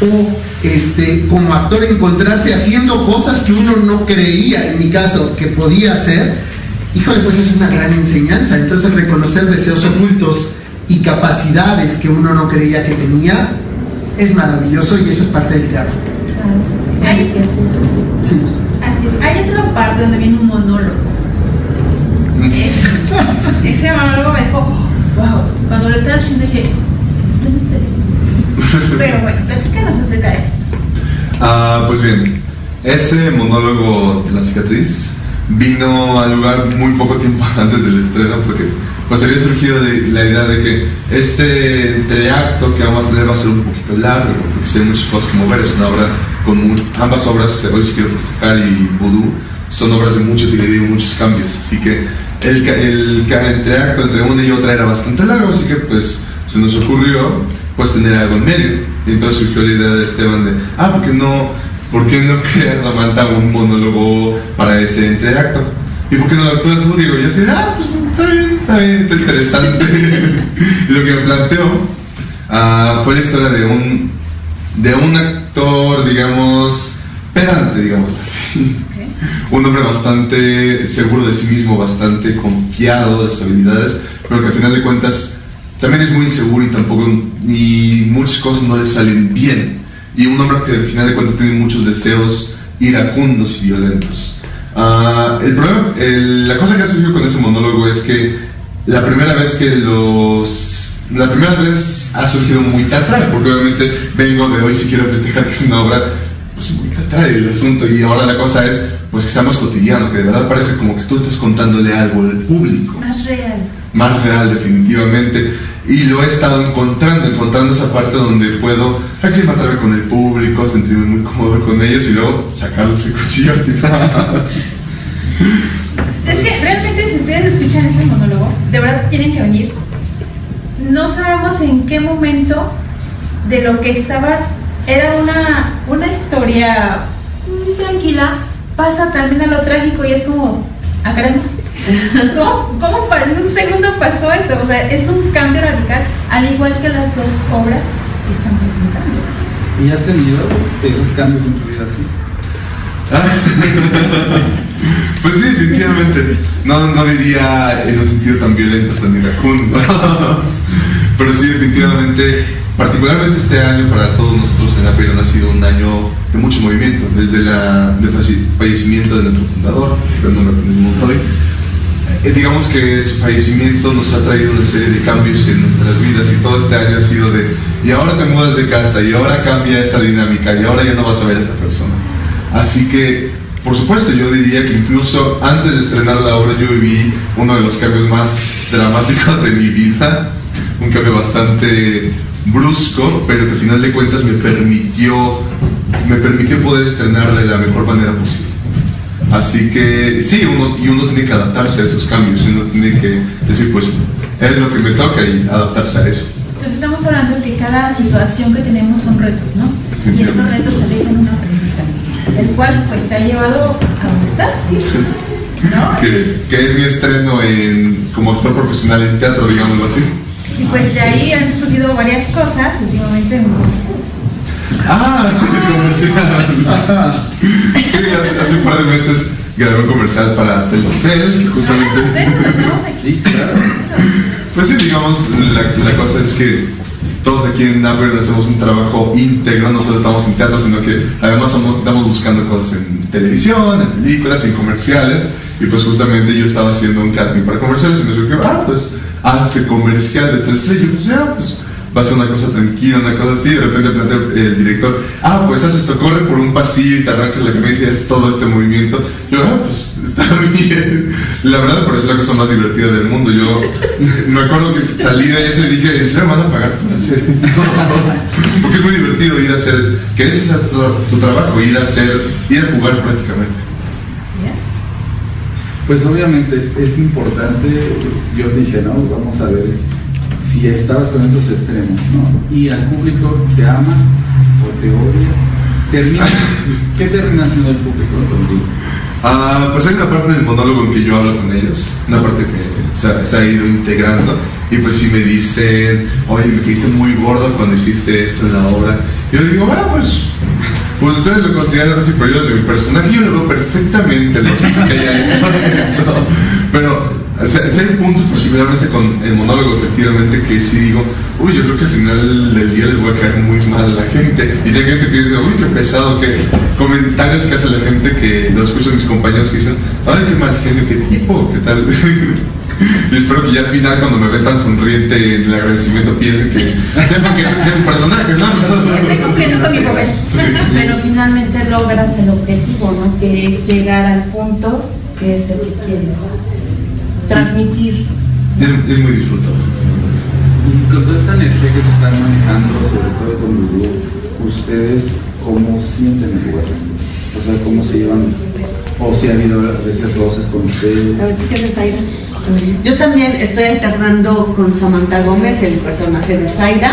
o este, como actor encontrarse haciendo cosas que uno no creía, en mi caso, que podía hacer, híjole, pues es una gran enseñanza. Entonces reconocer deseos ocultos y capacidades que uno no creía que tenía es maravilloso y eso es parte del teatro. Hay, sí. Así es. Hay otra parte donde viene un monólogo. ese monólogo me dejó, wow. Cuando lo estaba escuchando dije, ¿es en serio? Pero bueno, platícanos acerca de esto. Ah, pues bien, ese monólogo de la cicatriz vino al lugar muy poco tiempo antes del estreno porque pues había surgido la idea de que este entreacto que vamos a tener va a ser un poquito largo porque hay muchas cosas que mover, es una obra con ambas obras, Hoy si quiero festejar y Voodoo, son obras de mucho y muchos cambios, así que el, el, el entreacto entre una y otra era bastante largo, así que pues se nos ocurrió pues tener algo en medio. Y entonces surgió la idea de Esteban de, ah, ¿por qué no, ¿por qué no creas, Samantha, un monólogo para ese entreacto? ¿Y por qué no lo actúas tú? Digo, yo así, ah, pues está bien, está bien, está interesante. y lo que me planteó uh, fue la historia de un, de un actor, digamos, pedante, digamos así. Un hombre bastante seguro de sí mismo, bastante confiado de sus habilidades, pero que al final de cuentas también es muy inseguro y tampoco y muchas cosas no le salen bien. Y un hombre que al final de cuentas tiene muchos deseos iracundos y violentos. Uh, el problema, el, la cosa que ha surgido con ese monólogo es que la primera vez que los la primera vez ha surgido muy teatral, porque obviamente vengo de hoy si quiero festejar que es una obra pues muy teatral el asunto y ahora la cosa es pues que sea más cotidiano, que de verdad parece como que tú estás contándole algo al público. Más real. Más real definitivamente y lo he estado encontrando, encontrando esa parte donde puedo aclimatarme con el público, sentirme muy cómodo con ellos y luego sacarles el cuchillo Es que realmente si ustedes escuchan ese monólogo, de verdad tienen que venir. No sabemos en qué momento de lo que estaba, era una, una historia tranquila, pasa también a lo trágico y es como, a ah, ¿Cómo, ¿Cómo en un segundo pasó eso? O sea, es un cambio radical, al igual que las dos obras que están presentando. ¿Y has tenido esos cambios en tu vida así? pues sí, definitivamente. No, no diría en un sentido tan violento tan iracundos. Pero sí, definitivamente, particularmente este año para todos nosotros en Aperon ha sido un año de mucho movimiento, desde el fallecimiento de nuestro fundador, pero no me hoy eh, digamos que su fallecimiento nos ha traído una serie de cambios en nuestras vidas y todo este año ha sido de, y ahora te mudas de casa, y ahora cambia esta dinámica, y ahora ya no vas a ver a esta persona. Así que, por supuesto, yo diría que incluso antes de estrenar la obra yo viví uno de los cambios más dramáticos de mi vida, un cambio bastante brusco, pero que al final de cuentas me permitió, me permitió poder estrenar de la mejor manera posible. Así que sí, uno, y uno tiene que adaptarse a esos cambios, uno tiene que decir, pues es lo que me toca y adaptarse a eso. Entonces estamos hablando de que cada situación que tenemos son retos, ¿no? Y esos retos te dejan un aprendizaje, el cual pues te ha llevado a donde estás, ¿no? Que, que es mi estreno en, como actor profesional en teatro, digámoslo así. Y pues de ahí han surgido varias cosas últimamente en Ah, comercial. Sí, hace, hace un par de meses grabé un comercial para Telcel, justamente. Sí, claro. Pues sí, digamos, la, la cosa es que todos aquí en Napper hacemos un trabajo íntegro, no solo estamos en teatro, sino que además estamos, buscando cosas en televisión, en películas, en comerciales. Y pues justamente yo estaba haciendo un casting para comerciales y me surgió, ah, pues haz este comercial de Telcel. Y yo pues ya, pues va a ser una cosa tranquila, una cosa así, de repente plantea el director, ah, pues haz esto, corre por un pasillo y te arrancas la camisa y es todo este movimiento. Yo, ah, pues está bien. La verdad, por eso es la cosa más divertida del mundo. Yo me acuerdo que salí de eso y dije, ¿en serio me van a pagar por hacer esto? Porque es muy divertido ir a hacer, que ese es tu, tu trabajo, ir a hacer, ir a jugar prácticamente. Así es. Pues obviamente es importante, yo dije, ¿no? Vamos a ver si estabas con esos extremos, ¿no? Y al público te ama o te odia. Termina, ¿Qué termina siendo el público contigo? Ah, pues hay una parte del monólogo en que yo hablo con ellos, una parte que se ha, se ha ido integrando, y pues si me dicen, oye, me quediste muy gordo cuando hiciste esto en la obra, yo digo, bueno, pues, pues ustedes lo consideran así, pero yo desde mi personaje yo lo veo perfectamente lo que haya hecho esto. Pero hay puntos, particularmente con el monólogo, efectivamente, que sí digo, uy, yo creo que al final del día les voy a caer muy mal a la gente. Y si hay gente que dice, uy, qué pesado, que comentarios que hace la gente que los escuchan mis compañeros que dicen, ay, qué mal genio, qué tipo, qué tal. Y espero que ya al final, cuando me ve tan sonriente en el agradecimiento, piensen que sepan que ese es un personaje, ¿no? Estoy cumpliendo con mi papel. Pero finalmente logras el objetivo, ¿no? Que es llegar al punto que es el que quieres transmitir. Es, es muy disfrutable. Con toda esta energía que se están manejando, sobre todo con Lulú, ¿ustedes cómo sienten el lugar? O sea, ¿cómo se llevan? O si ha habido a veces roces con ustedes. A ver si quieres, Zaira. Yo también estoy alternando con Samantha Gómez, el personaje de Zaira.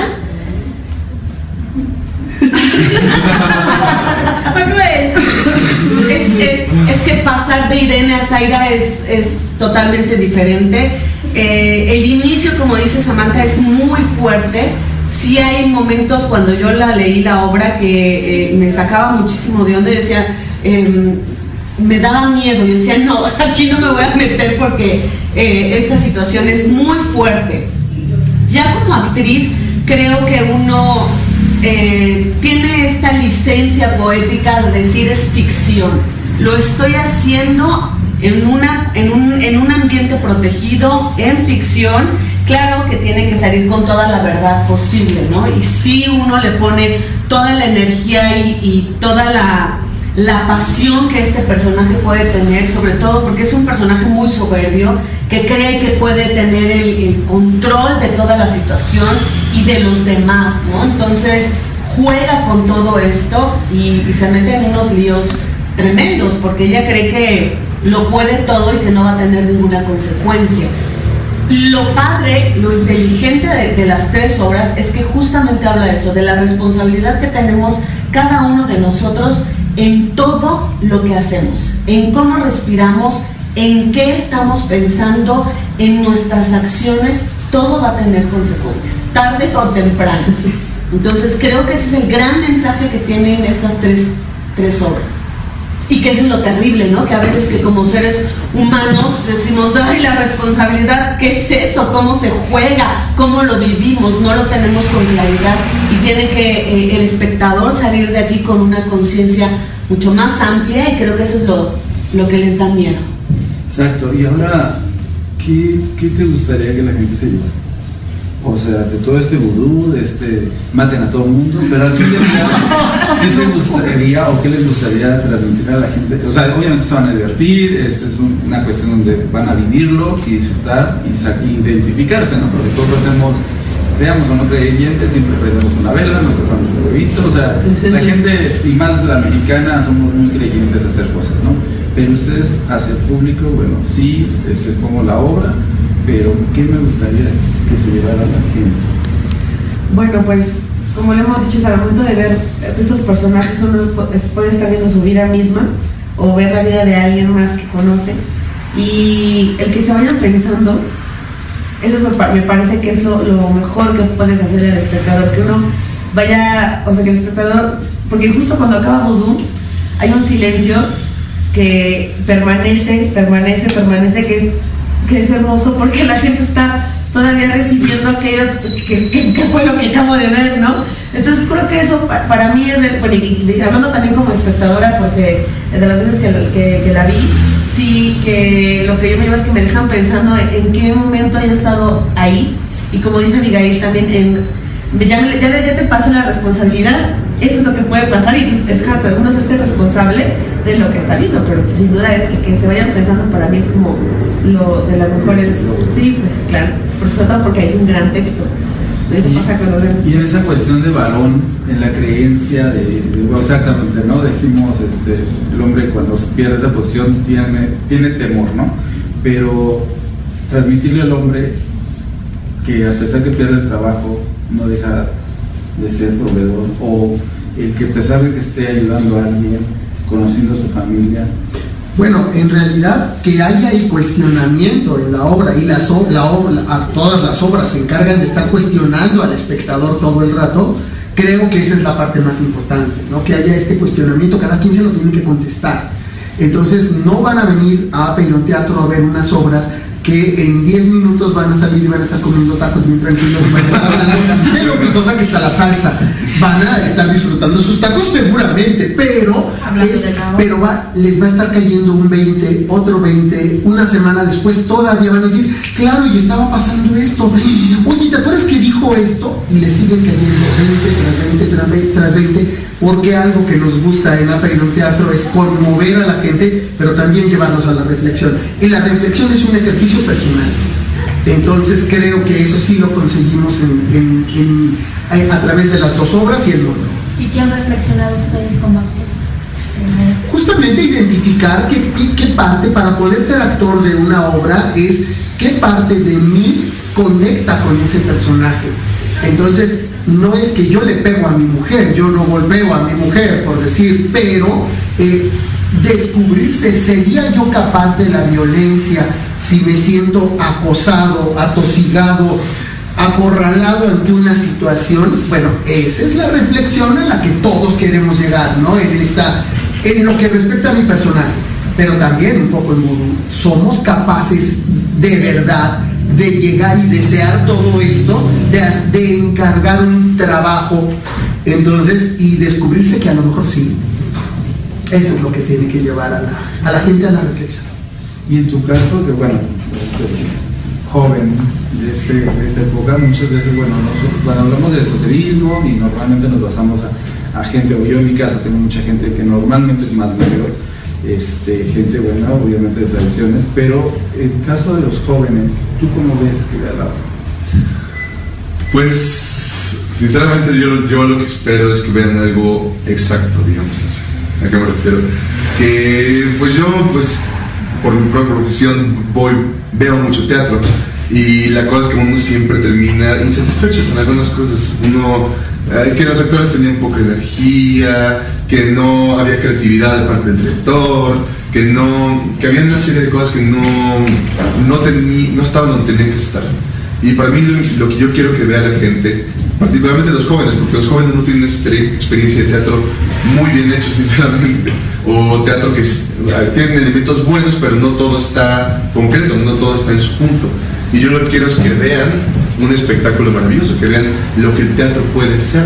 Es, que pasar de Irene a Zaira es, es totalmente diferente. Eh, el inicio, como dice Samantha, es muy fuerte. Sí hay momentos cuando yo la leí la obra que eh, me sacaba muchísimo de onda y decía, em, me daba miedo. Yo decía, no, aquí no me voy a meter porque eh, esta situación es muy fuerte. Ya como actriz, creo que uno eh, tiene esta licencia poética de decir es ficción. Lo estoy haciendo en, una, en, un, en un ambiente protegido, en ficción. Claro que tiene que salir con toda la verdad posible, ¿no? Y si uno le pone toda la energía y, y toda la, la pasión que este personaje puede tener, sobre todo porque es un personaje muy soberbio, que cree que puede tener el, el control de toda la situación y de los demás, ¿no? Entonces juega con todo esto y, y se mete en unos líos tremendos, porque ella cree que lo puede todo y que no va a tener ninguna consecuencia. Lo padre, lo inteligente de, de, las tres obras es que justamente habla de eso, de la responsabilidad que tenemos cada uno de nosotros en todo lo que hacemos, en cómo respiramos, en qué estamos pensando, en nuestras acciones, todo va a tener consecuencias, tarde o temprano. Entonces creo que ese es el gran mensaje que tienen estas tres, tres obras. Y que eso es lo terrible, ¿no? Que a veces que como seres humanos decimos, ay, la responsabilidad, ¿qué es eso? ¿Cómo se juega? ¿Cómo lo vivimos? No lo tenemos con claridad y tiene que eh, el espectador salir de aquí con una conciencia mucho más amplia y creo que eso es lo, lo que les da miedo. Exacto, y ahora, ¿qué, ¿qué te gustaría que la gente se llevara? O sea, de todo este vudú, de este maten a todo el mundo, pero al fin ¿qué les gustaría o qué les gustaría transmitir a la gente? O sea, obviamente se van a divertir, esta es una cuestión donde van a vivirlo y disfrutar y identificarse, ¿no? Porque todos hacemos, seamos o no creyentes, siempre prendemos una vela, nos pasamos un huevito, o sea, la gente, y más la mexicana, somos muy creyentes a hacer cosas, ¿no? Pero ustedes hacia el público, bueno, sí, les expongo la obra, pero ¿qué me gustaría que se llevara la gente? Bueno, pues como le hemos dicho, al momento de ver estos personajes uno puede estar viendo su vida misma o ver la vida de alguien más que conoce y el que se vayan pensando, eso me parece que es lo, mejor que puedes hacer el espectador, que uno vaya, o sea, que el espectador, porque justo cuando acaba Voodoo hay un silencio que permanece, permanece, permanece, que es que es hermoso porque la gente está todavía recibiendo aquello que, fue lo que acabo de ver, ¿no? Entonces creo que eso para mí es, de, bueno, y hablando también como espectadora, porque de las veces que, la vi, sí que lo que yo me llevo es que me dejan pensando en, qué momento haya estado ahí, y como dice Abigail también, en, ya, ya, ya te pasa la responsabilidad, eso es lo que puede pasar, y es, es uno se hace responsable de lo que está viendo, pero sin duda es el que se vayan pensando para mí es como lo de las mejores, sí, pues claro, todo porque es un gran texto. Eso y, pasa con los y en esa cuestión de varón, en la creencia de, exactamente, ¿no? Decimos, este, el hombre cuando pierde esa posición tiene, tiene temor, ¿no? Pero transmitirle al hombre que a pesar que pierde el trabajo, no deja de ser proveedor, o el que a pesar de que esté ayudando a alguien, conociendo a su familia, bueno, en realidad que haya el cuestionamiento en la obra y las, la obra, todas las obras se encargan de estar cuestionando al espectador todo el rato, creo que esa es la parte más importante, ¿no? que haya este cuestionamiento, cada quien se lo tiene que contestar. Entonces no van a venir a Peñón Teatro a ver unas obras que en 10 minutos van a salir y van a estar comiendo tacos bien tranquilos y van a estar hablando de lo picosa que está la salsa. Van a estar disfrutando sus tacos seguramente, pero, pero va, les va a estar cayendo un 20, otro 20, una semana después todavía van a decir, claro, y estaba pasando esto. Oye, ¿te acuerdas que dijo esto? Y le siguen cayendo 20 tras 20 tras 20 porque algo que nos gusta en APA y en un teatro es conmover a la gente, pero también llevarnos a la reflexión. Y la reflexión es un ejercicio personal. Entonces creo que eso sí lo conseguimos a través de las dos obras y el mundo. ¿Y qué han reflexionado ustedes como actores? Justamente identificar qué, qué parte, para poder ser actor de una obra, es qué parte de mí conecta con ese personaje. Entonces, no es que yo le pego a mi mujer, yo no golpeo a mi mujer, por decir, pero eh, descubrirse, ¿sería yo capaz de la violencia si me siento acosado, atosigado, acorralado ante una situación? Bueno, esa es la reflexión a la que todos queremos llegar, ¿no? En, esta, en lo que respecta a mi personaje, pero también un poco en modo, ¿somos capaces de verdad de llegar y desear todo esto, de, encargar un trabajo, entonces, y descubrirse que a lo mejor sí. Eso es lo que tiene que llevar a la, gente a la reflexión. Y en tu caso, que bueno, joven de, este, de esta época, muchas veces, bueno, cuando hablamos de esoterismo y normalmente nos basamos a, a, gente, o yo en mi casa tengo mucha gente que normalmente es más mayor, este, gente buena, obviamente de tradiciones, pero en caso de los jóvenes, ¿tú cómo ves que la Pues, sinceramente, yo, yo lo que espero es que vean algo exacto, digamos ¿A qué me refiero? Que, pues yo, pues, por mi propia profesión, voy, veo mucho teatro y la cosa es que uno siempre termina insatisfecho con algunas cosas. Uno, eh, que los actores tenían poca energía, que no había creatividad de parte del director, que no, que había una serie de cosas que no, no, no estaban donde tenían que estar. Y para mí lo, que yo quiero que vea la gente, particularmente los jóvenes, porque los jóvenes no tienen experiencia de teatro muy bien hecho, sinceramente, o teatro que tiene elementos buenos, pero no todo está concreto, no todo está en su punto. Y yo lo que quiero es que vean un espectáculo maravilloso, que vean lo que el teatro puede ser,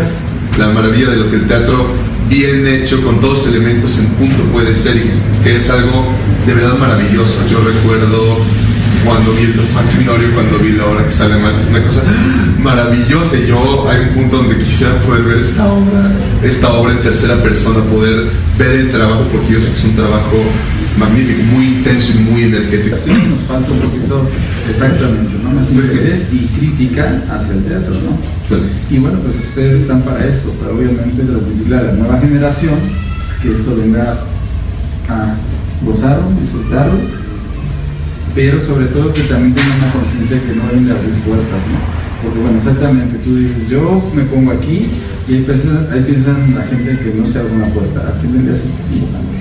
la maravilla de lo que el teatro bien hecho, con todos los elementos en punto puede ser, que es algo de verdad maravilloso. Yo recuerdo cuando vi el matrimonio, cuando vi la obra que sale mal, es una cosa maravillosa. Y yo hay un punto donde quisiera poder ver esta obra, esta obra en tercera persona, poder ver el trabajo, porque yo sé que es un trabajo magnífico, muy intenso y muy energético. Sí, nos falta un poquito, exactamente, ¿no? Más interés y crítica hacia el teatro, ¿no? Sí. Y bueno, pues ustedes están para eso, para obviamente transmitirle a la nueva generación que esto venga a gozarlo, disfrutarlo, pero sobre todo que también tengan una conciencia que no deben de abrir puertas, ¿no? Porque bueno, exactamente, tú dices, yo me pongo aquí y ahí piensan, ahí piensan la gente que no se abre una puerta, al fin del día se está equivocando.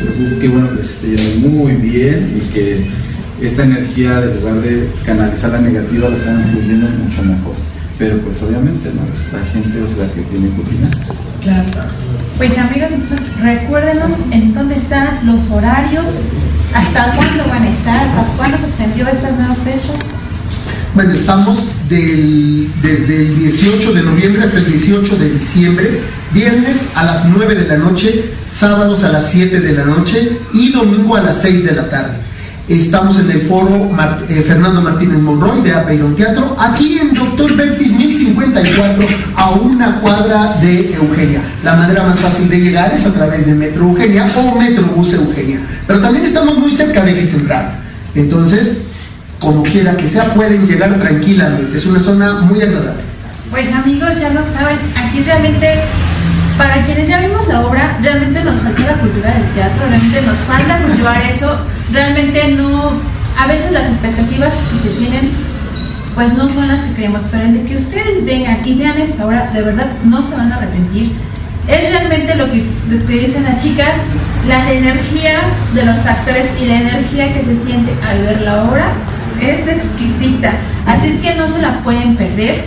Entonces, qué bueno que se esté yendo muy bien y que esta energía, en lugar de canalizar la negativa, la están fluyendo mucho mejor. Pero pues obviamente, ¿no? La gente es la que tiene que opinar. Claro. Pues amigos, entonces recuérdenos en dónde están los horarios, hasta cuándo van a estar, hasta cuándo se extendió estas nuevas fechas. Bueno, estamos del- desde el 18 de noviembre hasta el 18 de diciembre, viernes a las 9 de la noche, sábados a las 7 de la noche y domingo a las 6 de la tarde. Estamos en el foro eh, Fernando Martínez Monroy de Apeirón Teatro, aquí en Doctor Bertis 1054, a una cuadra de Eugenia. La manera más fácil de llegar es a través de Metro Eugenia o Metrobús Eugenia. Pero también estamos muy cerca de Eje. Entonces, como quiera que sea, pueden llegar tranquilamente. Es una zona muy agradable. Pues amigos, ya lo saben, aquí realmente, para quienes ya vimos la obra, realmente nos falta la cultura del teatro, realmente nos falta cultivar eso, realmente no, a veces las expectativas que se tienen, pues no son las que queremos, pero el de que ustedes vengan y vean esta obra, de verdad no se van a arrepentir. Es realmente lo que, lo dicen las chicas, la energía de los actores y la energía que se siente al ver la obra es exquisita. Así es que no se la pueden perder.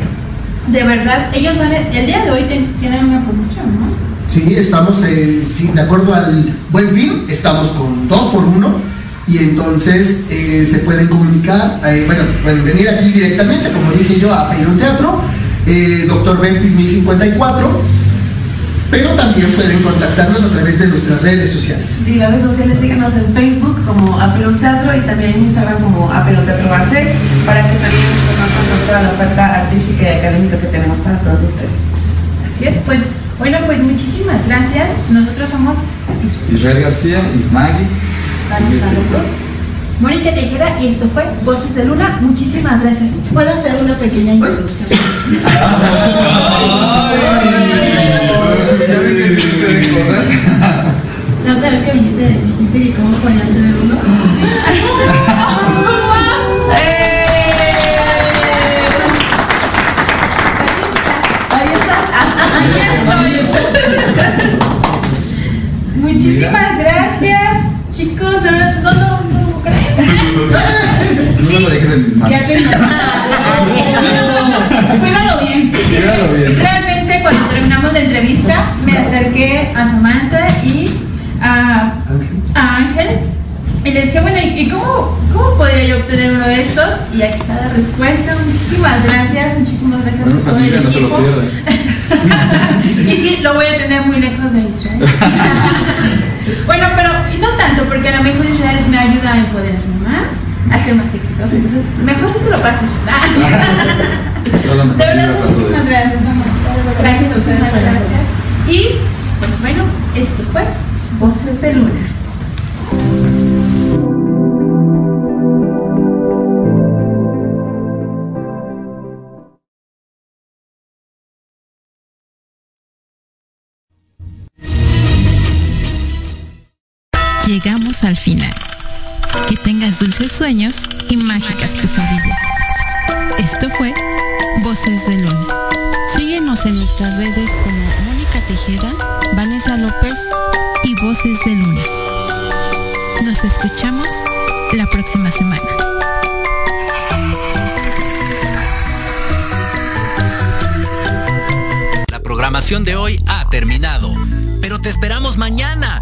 De verdad, ellos van a, el día de hoy tienen una promoción, ¿no? Sí, estamos, eh, de acuerdo al buen fin, estamos con dos por uno y entonces eh, se pueden comunicar, eh, bueno, pueden venir aquí directamente, como dije yo, a Peirón Teatro, eh, Doctor Ventis 1054, pero también pueden contactarnos a través de nuestras redes sociales. Sí, las redes sociales síganos en Facebook como Apelón Teatro y también en Instagram como Apelón Teatro Base para que también conozcan pues, toda la oferta artística y académica que tenemos para todos ustedes. Así es, pues, bueno, pues muchísimas gracias. Nosotros somos Israel García, Ismagui. Mónica Tejera y esto fue Voces de Luna. Muchísimas gracias. ¿Puedo hacer una pequeña introducción? La otra vez que viniste, dijiste que cómo podía hacer uno. Muchísimas Ya te Cuídalo bien. Cuídalo bien. Realmente cuando terminamos la entrevista me acerqué a Samantha y a, a Ángel y les dije, bueno, ¿y cómo, cómo podría yo obtener uno de estos? Y aquí está la respuesta. Muchísimas gracias, muchísimas gracias Bueno, por todo el se lo equipo. y sí, lo voy a tener muy lejos de Israel. bueno, pero no tanto, porque a lo mejor Israel me ayuda a empoderarme a ser más exitoso. Entonces, mejor si te lo pases. de verdad, muchísimas gracias, amor. Gracias a ustedes, gracias. Y, pues bueno, esto fue Voces de Luna. Llegamos al final. Que tengas dulces sueños y mágicas pesadillas. Esto fue Voces de Luna. Síguenos en nuestras redes como Mónica Tejeda, Vanessa López y Voces de Luna. Nos escuchamos la próxima semana. La programación de hoy ha terminado, pero te te esperamos mañana